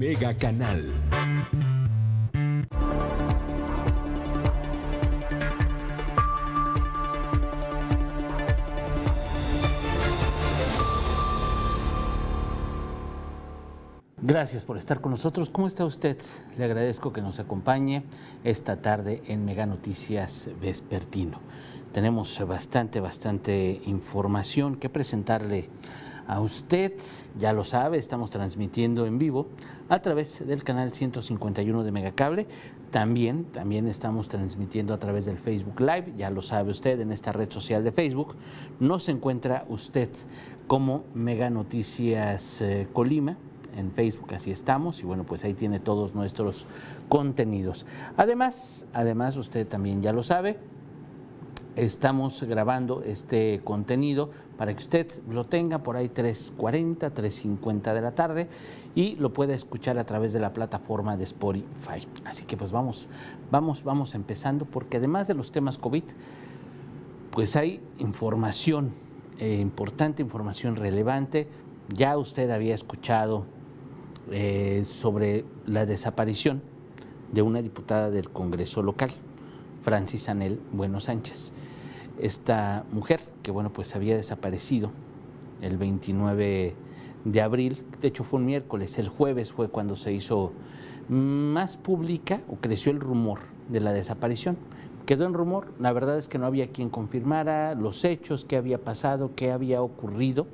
Mega Canal. Gracias por estar con nosotros. ¿Cómo está usted? Le agradezco que nos acompañe esta tarde en Mega Noticias Vespertino. Tenemos bastante, bastante información que presentarle a usted. Ya lo sabe, estamos transmitiendo en vivo a través del canal 151 de Megacable. También, también estamos transmitiendo a través del Facebook Live. Ya lo sabe usted, en esta red social de Facebook nos encuentra usted como Mega Noticias eh, Colima en Facebook, así estamos, y bueno, pues ahí tiene todos nuestros contenidos. Además, además usted también ya lo sabe, estamos grabando este contenido para que usted lo tenga por ahí 3.40, 3.50 de la tarde y lo pueda escuchar a través de la plataforma de Spotify. Así que pues vamos, vamos, vamos empezando porque además de los temas COVID, pues hay información eh, importante, información relevante. Ya usted había escuchado eh, sobre la desaparición de una diputada del Congreso local, Francis Anel Bueno Sánchez. Esta mujer que bueno pues había desaparecido el 29 de abril, de hecho fue un miércoles, el jueves fue cuando se hizo más pública o creció el rumor de la desaparición. Quedó en rumor, la verdad es que no había quien confirmara los hechos, qué había pasado, qué había ocurrido.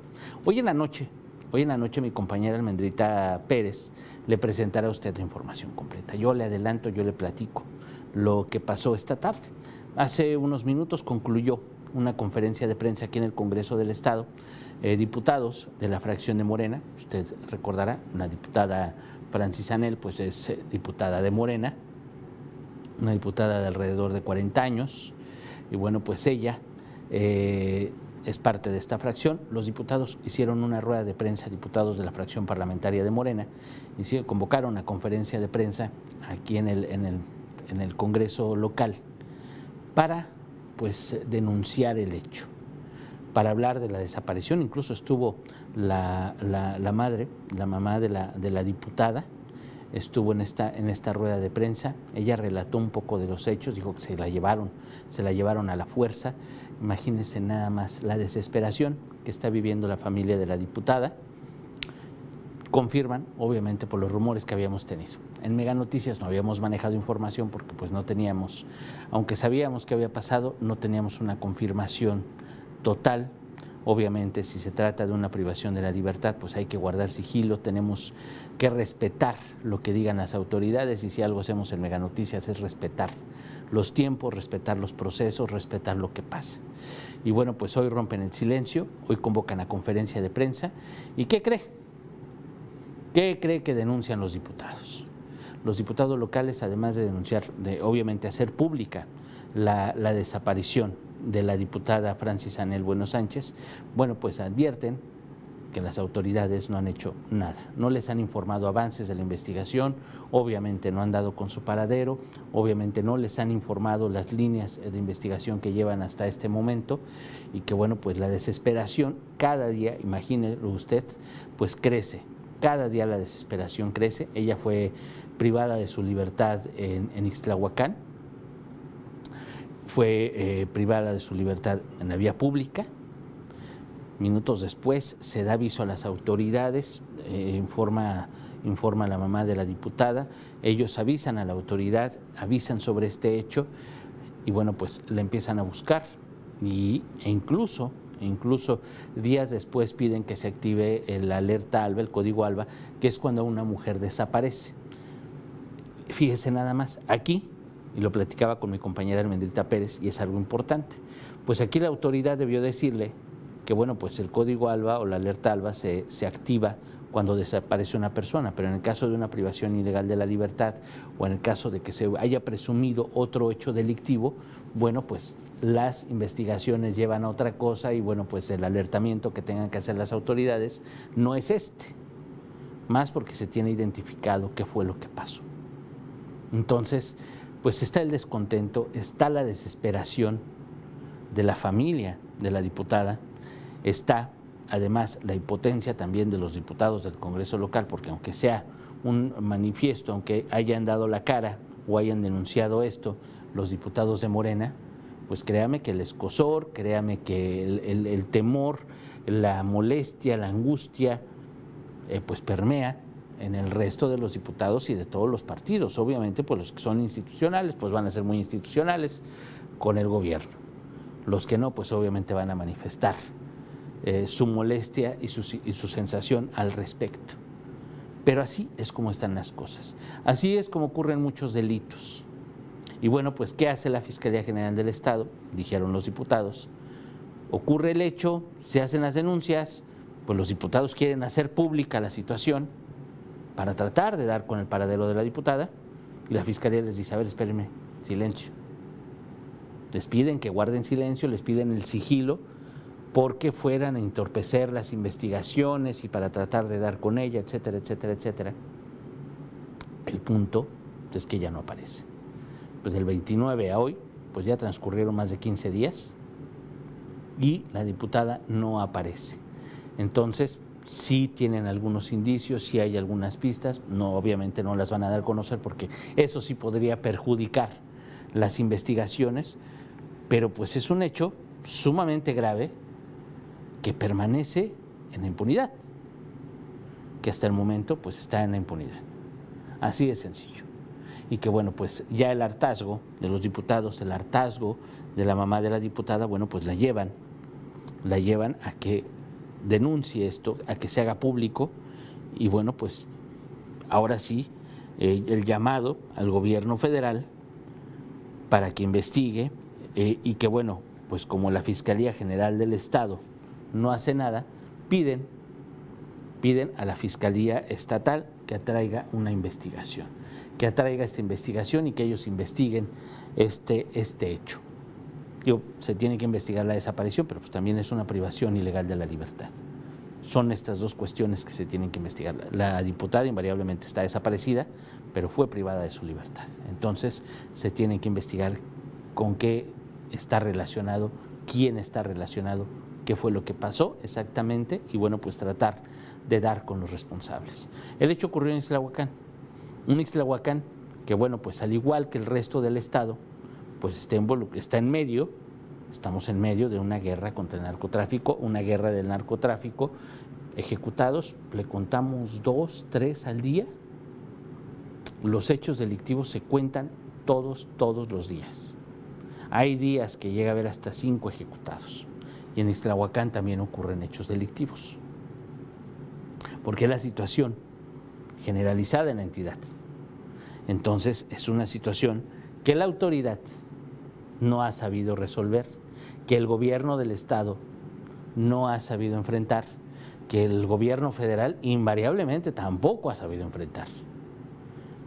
Hoy en la noche Hoy en la noche mi compañera Almendrita Pérez le presentará a usted la información completa. Yo le adelanto, yo le platico lo que pasó esta tarde. Hace unos minutos concluyó una conferencia de prensa aquí en el Congreso del Estado. Eh, diputados de la fracción de Morena, usted recordará, la diputada Francis Anel, pues es eh, diputada de Morena, una diputada de alrededor de 40 años, y bueno, pues ella eh, es parte de esta fracción. Los diputados hicieron una rueda de prensa, diputados de la fracción parlamentaria de Morena, y convocaron una conferencia de prensa aquí en el, en el, en el Congreso local para pues, denunciar el hecho, para hablar de la desaparición. Incluso estuvo la, la, madre, la mamá de la, de la diputada, estuvo en esta, en esta rueda de prensa. Ella relató un poco de los hechos, dijo que se la llevaron, se la llevaron a la fuerza Imagínense nada más la desesperación que está viviendo la familia de la diputada. Confirman, obviamente, por los rumores que habíamos tenido. En Mega Noticias no habíamos manejado información porque pues no teníamos, aunque sabíamos que había pasado, no teníamos una confirmación total Obviamente, si se trata de una privación de la libertad, pues hay que guardar sigilo, tenemos que respetar lo que digan las autoridades y si algo hacemos en Mega Noticias es respetar los tiempos, respetar los procesos, respetar lo que pasa. Y bueno, pues hoy rompen el silencio, hoy convocan a conferencia de prensa. ¿Y qué cree? ¿Qué cree que denuncian los diputados? Los diputados locales, además de denunciar, de obviamente hacer pública la, desaparición de la diputada Francis Anel Bueno Sánchez, bueno, pues advierten que las autoridades no han hecho nada, no les han informado avances de la investigación, obviamente no han dado con su paradero, obviamente no les han informado las líneas de investigación que llevan hasta este momento y que bueno, pues la desesperación cada día, imagínelo usted, pues crece, cada día la desesperación crece, ella fue privada de su libertad en, en fue eh, privada de su libertad en la vía pública. Minutos después se da aviso a las autoridades, eh, informa, informa la mamá de la diputada, ellos avisan a la autoridad, avisan sobre este hecho y bueno, pues la empiezan a buscar. Y, e incluso, incluso días después piden que se active el alerta ALBA, el código ALBA, que es cuando una mujer desaparece. Fíjese nada más, aquí y lo platicaba con mi compañera Almendrita Pérez, y es algo importante. Pues aquí la autoridad debió decirle que, bueno, pues el código ALBA o la alerta ALBA se, se activa cuando desaparece una persona, pero en el caso de una privación ilegal de la libertad o en el caso de que se haya presumido otro hecho delictivo, bueno, pues las investigaciones llevan a otra cosa y bueno, pues el alertamiento que tengan que hacer las autoridades no es este, más porque se tiene identificado qué fue lo que pasó. Entonces, pues está el descontento, está la desesperación de la familia de la diputada, está además la impotencia también de los diputados del Congreso local, porque aunque sea un manifiesto, aunque hayan dado la cara o hayan denunciado esto los diputados de Morena, pues créame que el escosor, créame que el, temor, la molestia, la angustia, eh, pues permea en el resto de los diputados y de todos los partidos. Obviamente, pues los que son institucionales, pues van a ser muy institucionales con el gobierno. Los que no, pues obviamente van a manifestar eh, su molestia y su, y su sensación al respecto. Pero así es como están las cosas. Así es como ocurren muchos delitos. Y bueno, pues ¿qué hace la Fiscalía General del Estado? Dijeron los diputados. Ocurre el hecho, se hacen las denuncias, pues los diputados quieren hacer pública la situación para tratar de dar con el paradero de la diputada y la Fiscalía les dice, a ver, espérenme, silencio. Les piden que guarden silencio, les piden el sigilo porque fueran a entorpecer las investigaciones y para tratar de dar con ella, etcétera, etcétera, etcétera. El punto es que ya no aparece. Pues del 29 a hoy, pues ya transcurrieron más de 15 días y la diputada no aparece. Entonces, sí tienen algunos indicios, sí hay algunas pistas, no obviamente no las van a dar a conocer porque eso sí podría perjudicar las investigaciones, pero pues es un hecho sumamente grave que permanece en la impunidad, que hasta el momento pues está en la impunidad. Así de sencillo. Y que bueno, pues ya el hartazgo de los diputados, el hartazgo de la mamá de la diputada, bueno, pues la llevan, la llevan a que denuncie esto, a que se haga público y bueno, pues ahora sí, eh, el llamado al gobierno federal para que investigue eh, y que bueno, pues como la Fiscalía General del Estado no hace nada, piden, piden a la Fiscalía Estatal que atraiga una investigación, que atraiga esta investigación y que ellos investiguen este, este hecho. se tiene que investigar la desaparición, pero pues también es una privación ilegal de la libertad. Son estas dos cuestiones que se tienen que investigar. La diputada invariablemente está desaparecida, pero fue privada de su libertad. Entonces se tiene que investigar con qué está relacionado, quién está relacionado qué fue lo que pasó exactamente y bueno, pues tratar de dar con los responsables. El hecho ocurrió en Islahuacán, un Islahuacán que bueno, pues al igual que el resto del Estado, pues está en, está en medio, estamos en medio de una guerra contra el narcotráfico, una guerra del narcotráfico, ejecutados, le contamos dos, tres al día, los hechos delictivos se cuentan todos, todos los días. Hay días que llega a haber hasta cinco ejecutados y en Ixtlahuacán también ocurren hechos delictivos. Porque es la situación generalizada en la entidad. Entonces es una situación que la autoridad no ha sabido resolver, que el gobierno del Estado no ha sabido enfrentar, que el gobierno federal invariablemente tampoco ha sabido enfrentar.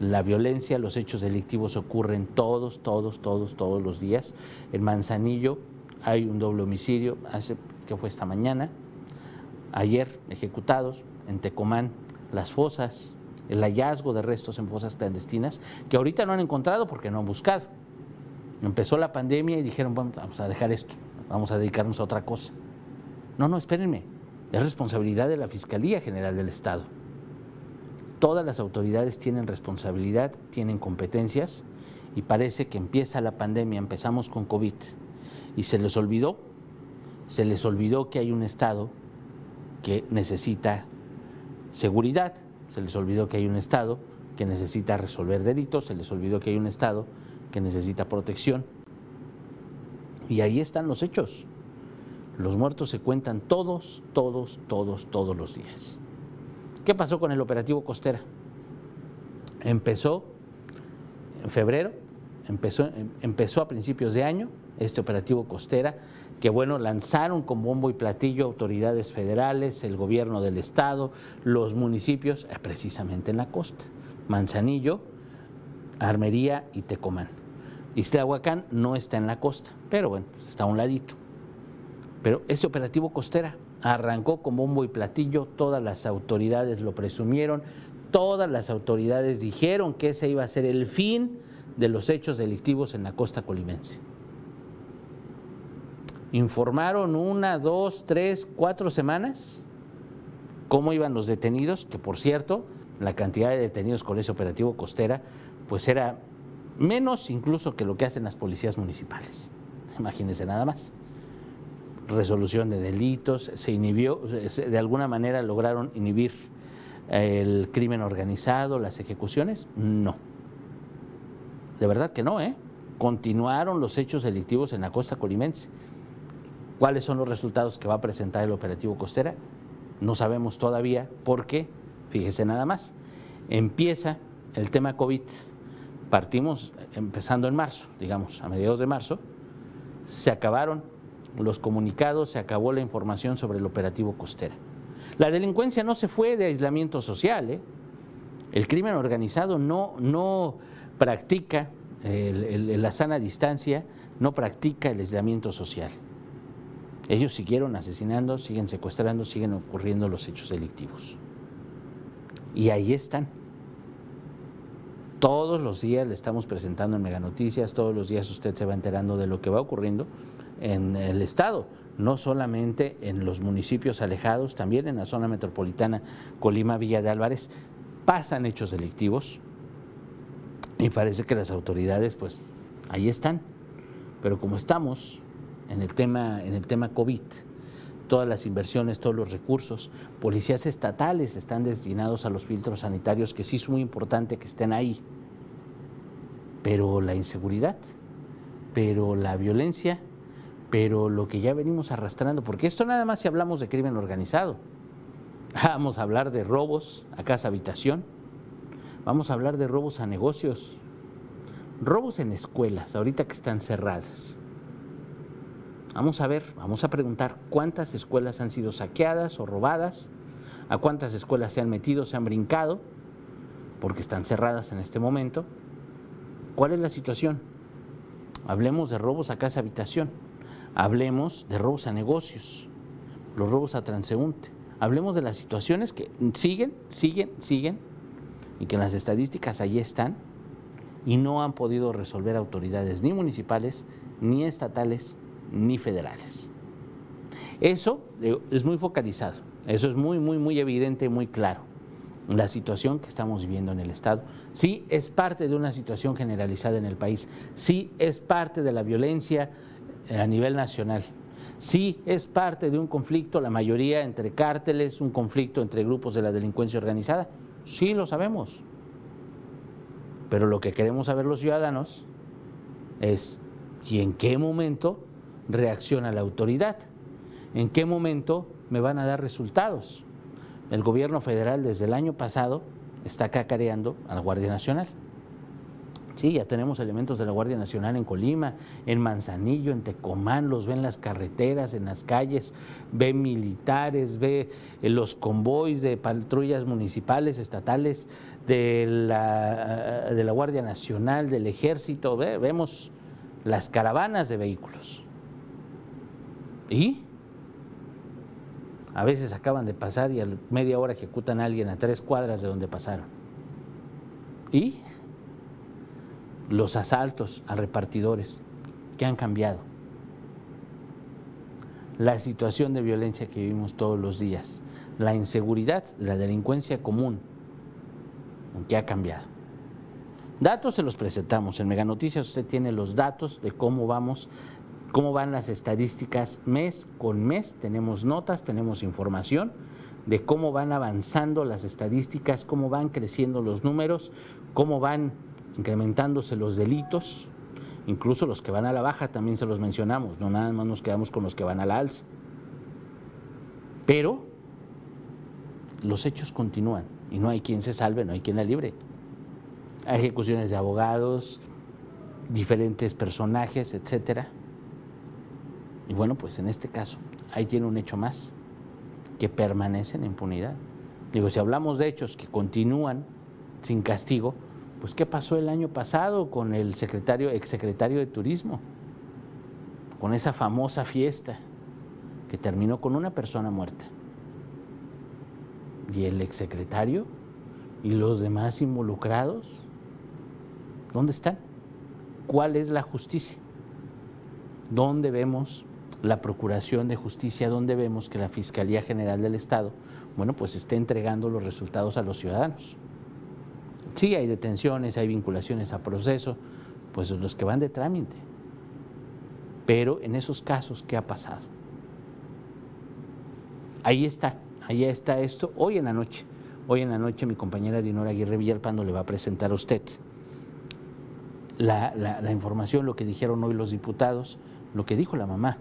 La violencia, los hechos delictivos ocurren todos, todos, todos, todos los días. En Manzanillo hay un doble homicidio, hace, que fue esta mañana, ayer ejecutados en Tecomán, las fosas, el hallazgo de restos en fosas clandestinas, que ahorita no han encontrado porque no han buscado. Empezó la pandemia y dijeron, vamos a dejar esto, vamos a dedicarnos a otra cosa. No, no, espérenme, es responsabilidad de la Fiscalía General del Estado. Todas las autoridades tienen responsabilidad, tienen competencias y parece que empieza la pandemia, empezamos con COVID, y se les olvidó, se les olvidó que hay un Estado que necesita seguridad, se les olvidó que hay un Estado que necesita resolver delitos, se les olvidó que hay un Estado que necesita protección. Y ahí están los hechos. Los muertos se cuentan todos, todos, todos, todos los días. ¿Qué pasó con el operativo Costera? Empezó en febrero, empezó, empezó a principios de año, este operativo costera, que bueno, lanzaron con bombo y platillo autoridades federales, el gobierno del estado, los municipios, eh, precisamente en la costa, Manzanillo, Armería y Tecomán. Iztahuacán no está en la costa, pero bueno, pues está a un ladito. Pero ese operativo costera arrancó con bombo y platillo, todas las autoridades lo presumieron, todas las autoridades dijeron que ese iba a ser el fin de los hechos delictivos en la costa colimense informaron una, dos, tres, cuatro semanas cómo iban los detenidos, que por cierto, la cantidad de detenidos con ese operativo costera, pues era menos incluso que lo que hacen las policías municipales. Imagínense nada más. Resolución de delitos, se inhibió, de alguna manera lograron inhibir el crimen organizado, las ejecuciones, no. De verdad que no, ¿eh? Continuaron los hechos delictivos en la costa colimense. ¿Cuáles son los resultados que va a presentar el operativo costera? No sabemos todavía porque, fíjese nada más, empieza el tema COVID partimos empezando en marzo, digamos, a mediados de marzo, se acabaron los comunicados, se acabó la información sobre el operativo costera. La delincuencia no se fue de aislamiento social, ¿eh? el crimen organizado no, no practica la sana distancia, no practica el aislamiento social. Ellos siguieron asesinando, siguen secuestrando, siguen ocurriendo los hechos delictivos. Y ahí están. Todos los días le estamos presentando en Mega Noticias, todos los días usted se va enterando de lo que va ocurriendo en el Estado, no solamente en los municipios alejados, también en la zona metropolitana Colima, Villa de Álvarez, pasan hechos delictivos y parece que las autoridades, pues, ahí están. Pero como estamos en el tema, en el tema COVID, todas las inversiones, todos los recursos, policías estatales están destinados a los filtros sanitarios, que sí es muy importante que estén ahí. Pero la inseguridad, pero la violencia, pero lo que ya venimos arrastrando, porque esto nada más si hablamos de crimen organizado. Vamos a hablar de robos a casa habitación, vamos a hablar de robos a negocios, robos en escuelas, ahorita que están cerradas Vamos a ver, vamos a preguntar cuántas escuelas han sido saqueadas o robadas, a cuántas escuelas se han metido, se han brincado, porque están cerradas en este momento. ¿Cuál es la situación? Hablemos de robos a casa habitación, hablemos de robos a negocios, los robos a transeúnte, hablemos de las situaciones que siguen, siguen, siguen y que en las estadísticas allí están y no han podido resolver autoridades ni municipales ni estatales ni federales. Eso es muy focalizado, eso es muy, muy, muy evidente, muy claro. La situación que estamos viviendo en el Estado sí es parte de una situación generalizada en el país, sí es parte de la violencia eh, a nivel nacional, sí es parte de un conflicto, la mayoría entre cárteles, un conflicto entre grupos de la delincuencia organizada, sí lo sabemos. Pero lo que queremos saber los ciudadanos es y en qué momento reacciona la autoridad. ¿En qué momento me van a dar resultados? El gobierno federal desde el año pasado está cacareando a la Guardia Nacional. Sí, ya tenemos elementos de la Guardia Nacional en Colima, en Manzanillo, en Tecomán, los ve en las carreteras, en las calles, ve militares, ve eh, los convoys de patrullas municipales, estatales, de la, de la Guardia Nacional, del Ejército, vemos las caravanas de vehículos. ¿Y? A veces acaban de pasar y a media hora ejecutan a alguien a tres cuadras de donde pasaron. ¿Y? Los asaltos a repartidores que han cambiado. La situación de violencia que vivimos todos los días. La inseguridad, la delincuencia común que ha cambiado. Datos se los presentamos. En Mega Noticias usted tiene los datos de cómo vamos cómo van las estadísticas mes con mes. Tenemos notas, tenemos información de cómo van avanzando las estadísticas, cómo van creciendo los números, cómo van incrementándose los delitos, incluso los que van a la baja también se los mencionamos, no nada más nos quedamos con los que van a la alza. Pero los hechos continúan y no hay quien se salve, no hay quien la libre. Hay ejecuciones de abogados, diferentes personajes, etcétera y bueno, pues en este caso, ahí tiene un hecho más que permanece en impunidad. Digo, si hablamos de hechos que continúan sin castigo, pues ¿qué pasó el año pasado con el secretario, exsecretario de Turismo? Con esa famosa fiesta que terminó con una persona muerta. ¿Y el exsecretario? ¿Y los demás involucrados? ¿Dónde están? ¿Cuál es la justicia? ¿Dónde vemos la Procuración de Justicia, donde vemos que la Fiscalía General del Estado, bueno, pues está entregando los resultados a los ciudadanos. Sí, hay detenciones, hay vinculaciones a proceso, pues los que van de trámite. Pero en esos casos, ¿qué ha pasado? Ahí está, ahí está esto, hoy en la noche. Hoy en la noche mi compañera Dinora Aguirre Villalpando le va a presentar a usted la, la, información, lo que dijeron hoy los diputados, lo que dijo la mamá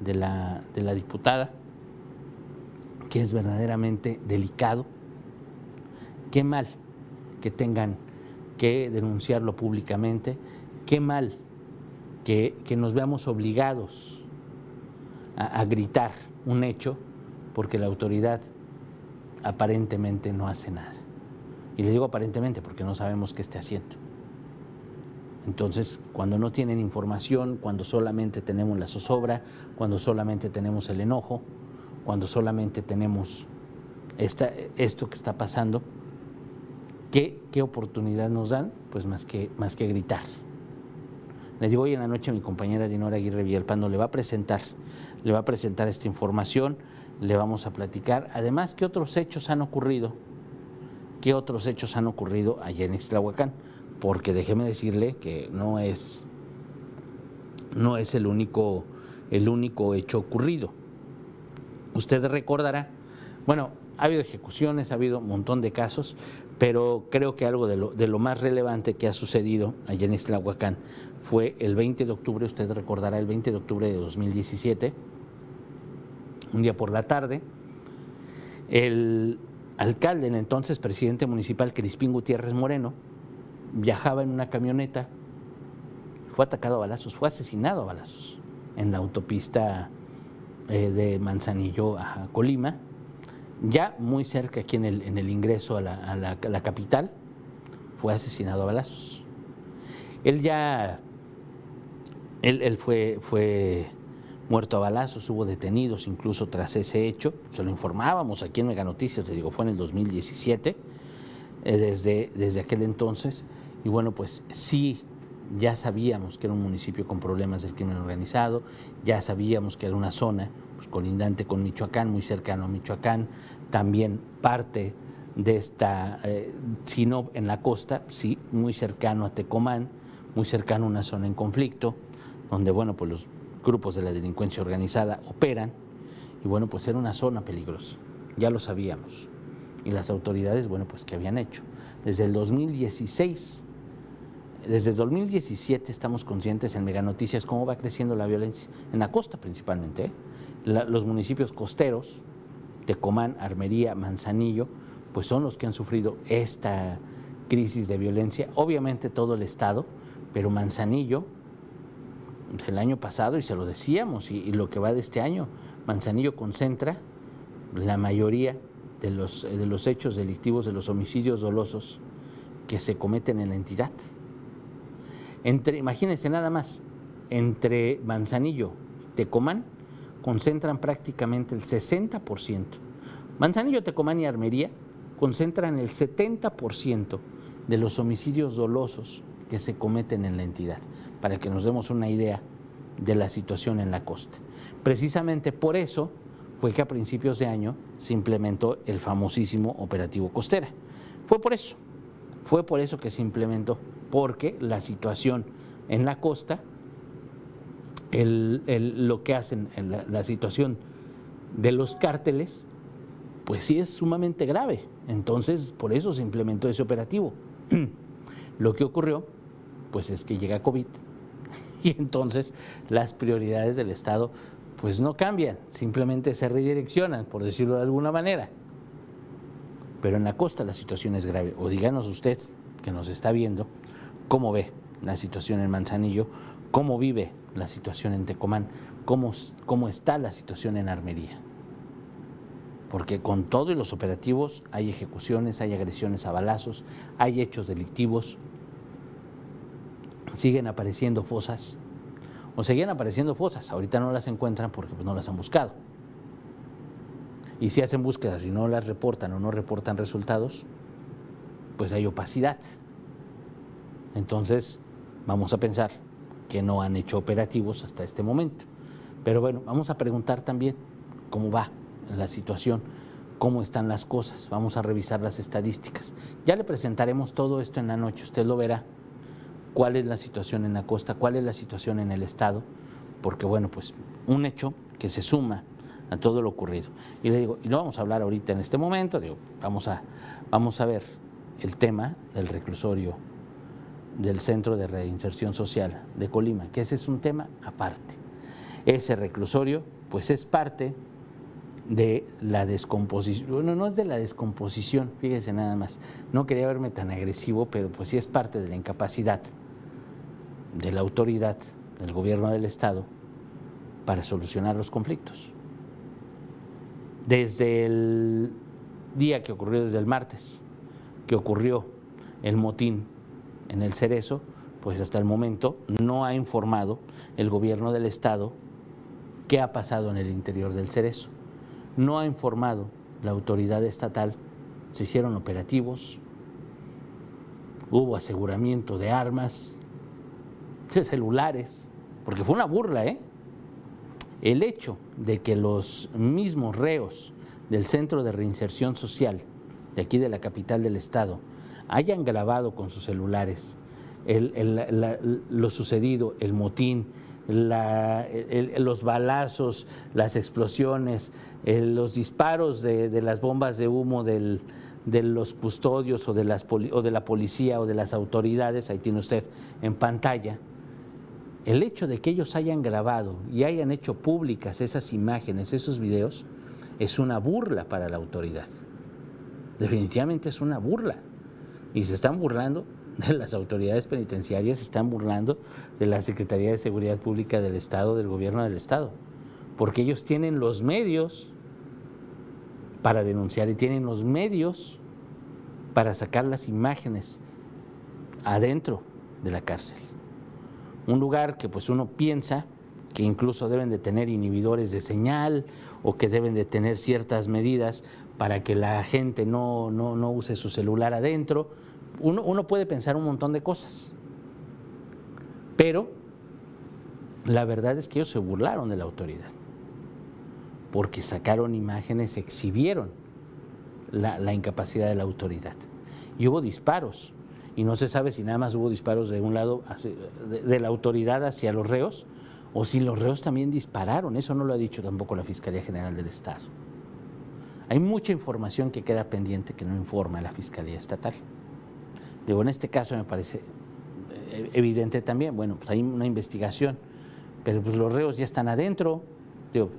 de la, de la diputada, que es verdaderamente delicado. Qué mal que tengan que denunciarlo públicamente, qué mal que, nos veamos obligados a, a gritar un hecho porque la autoridad aparentemente no hace nada. Y le digo aparentemente porque no sabemos qué esté haciendo. Entonces, cuando no tienen información, cuando solamente tenemos la zozobra, cuando solamente tenemos el enojo, cuando solamente tenemos esta, esto que está pasando, ¿qué, ¿qué, oportunidad nos dan? Pues más que, más que gritar. Le digo, hoy en la noche mi compañera Dinora Aguirre Villalpando le va a presentar, le va a presentar esta información, le vamos a platicar. Además, ¿qué otros hechos han ocurrido? ¿Qué otros hechos han ocurrido allá en Ixtlahuacán? Porque déjeme decirle que no es, no es el, único, el único hecho ocurrido. Usted recordará, bueno, ha habido ejecuciones, ha habido un montón de casos, pero creo que algo de lo, de lo más relevante que ha sucedido allá en Ixtlahuacán fue el 20 de octubre, usted recordará el 20 de octubre de 2017, un día por la tarde, el alcalde, en entonces presidente municipal Crispín Gutiérrez Moreno, viajaba en una camioneta, fue atacado a balazos, fue asesinado a balazos en la autopista eh, de Manzanillo a Colima, ya muy cerca aquí en el, ingreso a la, a la capital, fue asesinado a balazos. Él ya él, fue, fue muerto a balazos, hubo detenidos incluso tras ese hecho. Se lo informábamos aquí en Mega Noticias, le digo, fue en el 2017, eh, desde, desde aquel entonces. Y bueno, pues sí, ya sabíamos que era un municipio con problemas del crimen organizado, ya sabíamos que era una zona pues, colindante con Michoacán, muy cercano a Michoacán, también parte de esta, eh, si no en la costa, sí, muy cercano a Tecomán, muy cercano a una zona en conflicto donde bueno, pues los grupos de la delincuencia organizada operan y bueno, pues era una zona peligrosa, ya lo sabíamos. Y las autoridades, bueno, pues ¿qué habían hecho? Desde el 2016, desde el 2017 estamos conscientes en Mega Noticias cómo va creciendo la violencia, en la costa principalmente, ¿eh? los municipios costeros, Tecomán, Armería, Manzanillo, pues son los que han sufrido esta crisis de violencia, obviamente todo el estado, pero Manzanillo el año pasado, y se lo decíamos, y, lo que va de este año, Manzanillo concentra la mayoría de los, de los hechos delictivos, de los homicidios dolosos que se cometen en la entidad. Entre, imagínense nada más, entre Manzanillo y Tecomán concentran prácticamente el 60%. Manzanillo, Tecomán y Armería concentran el 70% de los homicidios dolosos que se cometen en la entidad para que nos demos una idea de la situación en la costa. Precisamente por eso fue que a principios de año se implementó el famosísimo operativo costera. Fue por eso, fue por eso que se implementó, porque la situación en la costa, lo que hacen en la, la situación de los cárteles, pues sí es sumamente grave. Entonces, por eso se implementó ese operativo. lo que ocurrió, pues es que llega COVID y entonces las prioridades del Estado pues no cambian, simplemente se redireccionan, por decirlo de alguna manera. Pero en la costa la situación es grave. O díganos usted, que nos está viendo, cómo ve la situación en Manzanillo, cómo vive la situación en Tecomán, cómo, cómo está la situación en Armería. Porque con todo y los operativos hay ejecuciones, hay agresiones a balazos, hay hechos delictivos, siguen apareciendo fosas, o seguían apareciendo fosas, ahorita no las encuentran porque pues, no las han buscado. Y si hacen búsquedas y no las reportan o no reportan resultados, pues hay opacidad. Entonces, vamos a pensar que no han hecho operativos hasta este momento. Pero bueno, vamos a preguntar también cómo va la situación cómo están las cosas, vamos a revisar las estadísticas. Ya le presentaremos todo esto en la noche, usted lo verá, cuál es la situación en la costa, cuál es la situación en el estado, porque bueno, pues un hecho que se suma a todo lo ocurrido. Y le digo, y no vamos a hablar ahorita en este momento, digo, vamos a, vamos a ver el tema del reclusorio del Centro de Reinserción Social de Colima, que ese es un tema aparte. Ese reclusorio, pues es parte de la descomposición, bueno, no es de la descomposición, fíjese nada más, no quería verme tan agresivo, pero pues sí es parte de la incapacidad de la autoridad del gobierno del Estado para solucionar los conflictos. Desde el día que ocurrió, desde el martes, que ocurrió el motín en el Cerezo, pues hasta el momento no ha informado el gobierno del Estado qué ha pasado en el interior del Cerezo. No ha informado la autoridad estatal, se hicieron operativos, hubo aseguramiento de armas, de celulares, porque fue una burla, ¿eh? El hecho de que los mismos reos del Centro de Reinserción Social de aquí de la capital del estado hayan grabado con sus celulares lo sucedido, el motín, los balazos, las explosiones, los disparos de, las bombas de humo de los custodios o de, las, o de la policía o de las autoridades, ahí tiene usted en pantalla, el hecho de que ellos hayan grabado y hayan hecho públicas esas imágenes, esos videos, es una burla para la autoridad. Definitivamente es una burla. Y se están burlando de las autoridades penitenciarias, se están burlando de la Secretaría de Seguridad Pública del Estado, del gobierno del Estado. Porque ellos tienen los medios para denunciar y tienen los medios para sacar las imágenes adentro de la cárcel un lugar que pues uno piensa que incluso deben de tener inhibidores de señal o que deben de tener ciertas medidas para que la gente no, no, use su celular adentro. Uno, puede pensar un montón de cosas, pero la verdad es que ellos se burlaron de la autoridad, porque sacaron imágenes, exhibieron la, la incapacidad de la autoridad. Y hubo disparos, y no se sabe si nada más hubo disparos de un lado de, la autoridad hacia los reos o si los reos también dispararon. Eso no lo ha dicho tampoco la Fiscalía General del Estado. Hay mucha información que queda pendiente que no informa la Fiscalía Estatal. Digo, en este caso me parece eh, evidente también, bueno, pues hay una investigación, pero pues los reos ya están adentro, digo,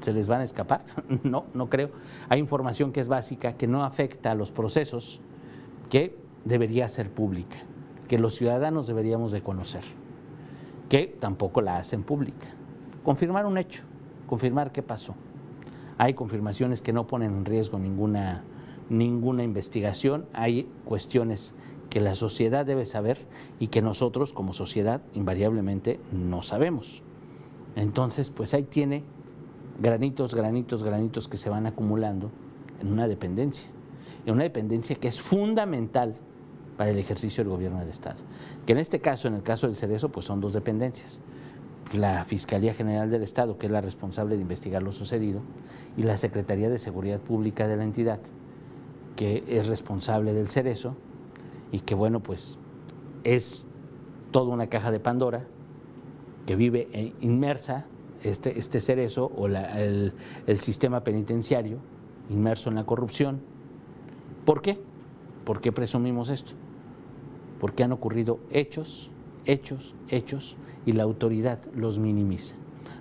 ¿se les van a escapar? no, no creo. Hay información que es básica, que no afecta a los procesos, que debería ser pública, que los ciudadanos deberíamos de conocer, que tampoco la hacen pública. Confirmar un hecho, confirmar qué pasó. Hay confirmaciones que no ponen en riesgo ninguna, ninguna investigación, hay cuestiones que la sociedad debe saber y que nosotros como sociedad invariablemente no sabemos. Entonces, pues ahí tiene granitos, granitos, granitos que se van acumulando en una dependencia, en una dependencia que es fundamental para el ejercicio del gobierno del Estado. Que en este caso, en el caso del Cerezo, pues son dos dependencias. La Fiscalía General del Estado, que es la responsable de investigar lo sucedido, y la Secretaría de Seguridad Pública de la entidad, que es responsable del Cerezo, y que bueno, pues es toda una caja de Pandora que vive inmersa este, este cerezo o el, el sistema penitenciario inmerso en la corrupción. ¿Por qué? ¿Por qué presumimos esto? Porque han ocurrido hechos, hechos, hechos, y la autoridad los minimiza.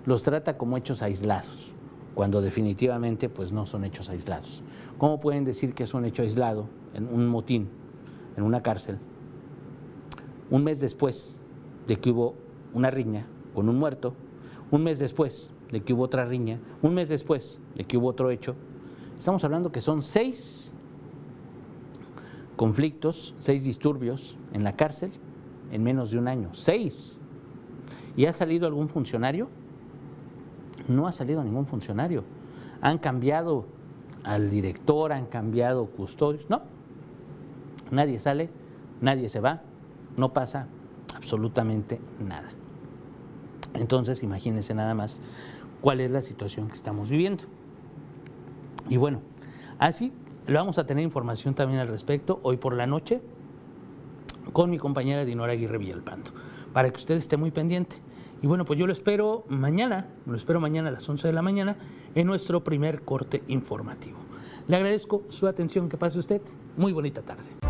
Los trata como hechos aislados, cuando definitivamente pues no son hechos aislados. ¿Cómo pueden decir que es un hecho aislado en un motín, en una cárcel, un mes después de que hubo una riña con un muerto, un mes después de que hubo otra riña, un mes después de que hubo otro hecho? Estamos hablando que son seis conflictos, seis disturbios en la cárcel en menos de un año. Seis. ¿Y ha salido algún funcionario? No ha salido ningún funcionario. Han cambiado al director, han cambiado custodios. No. Nadie sale, nadie se va, no pasa absolutamente nada. Entonces, imagínense nada más cuál es la situación que estamos viviendo. Y bueno, Así, le vamos a tener información también al respecto hoy por la noche con mi compañera Dinora Aguirre Villalpando, para que usted esté muy pendiente. Y bueno, pues yo lo espero mañana, lo espero mañana a las 11 de la mañana en nuestro primer corte informativo. Le agradezco su atención, que pase usted. Muy bonita tarde.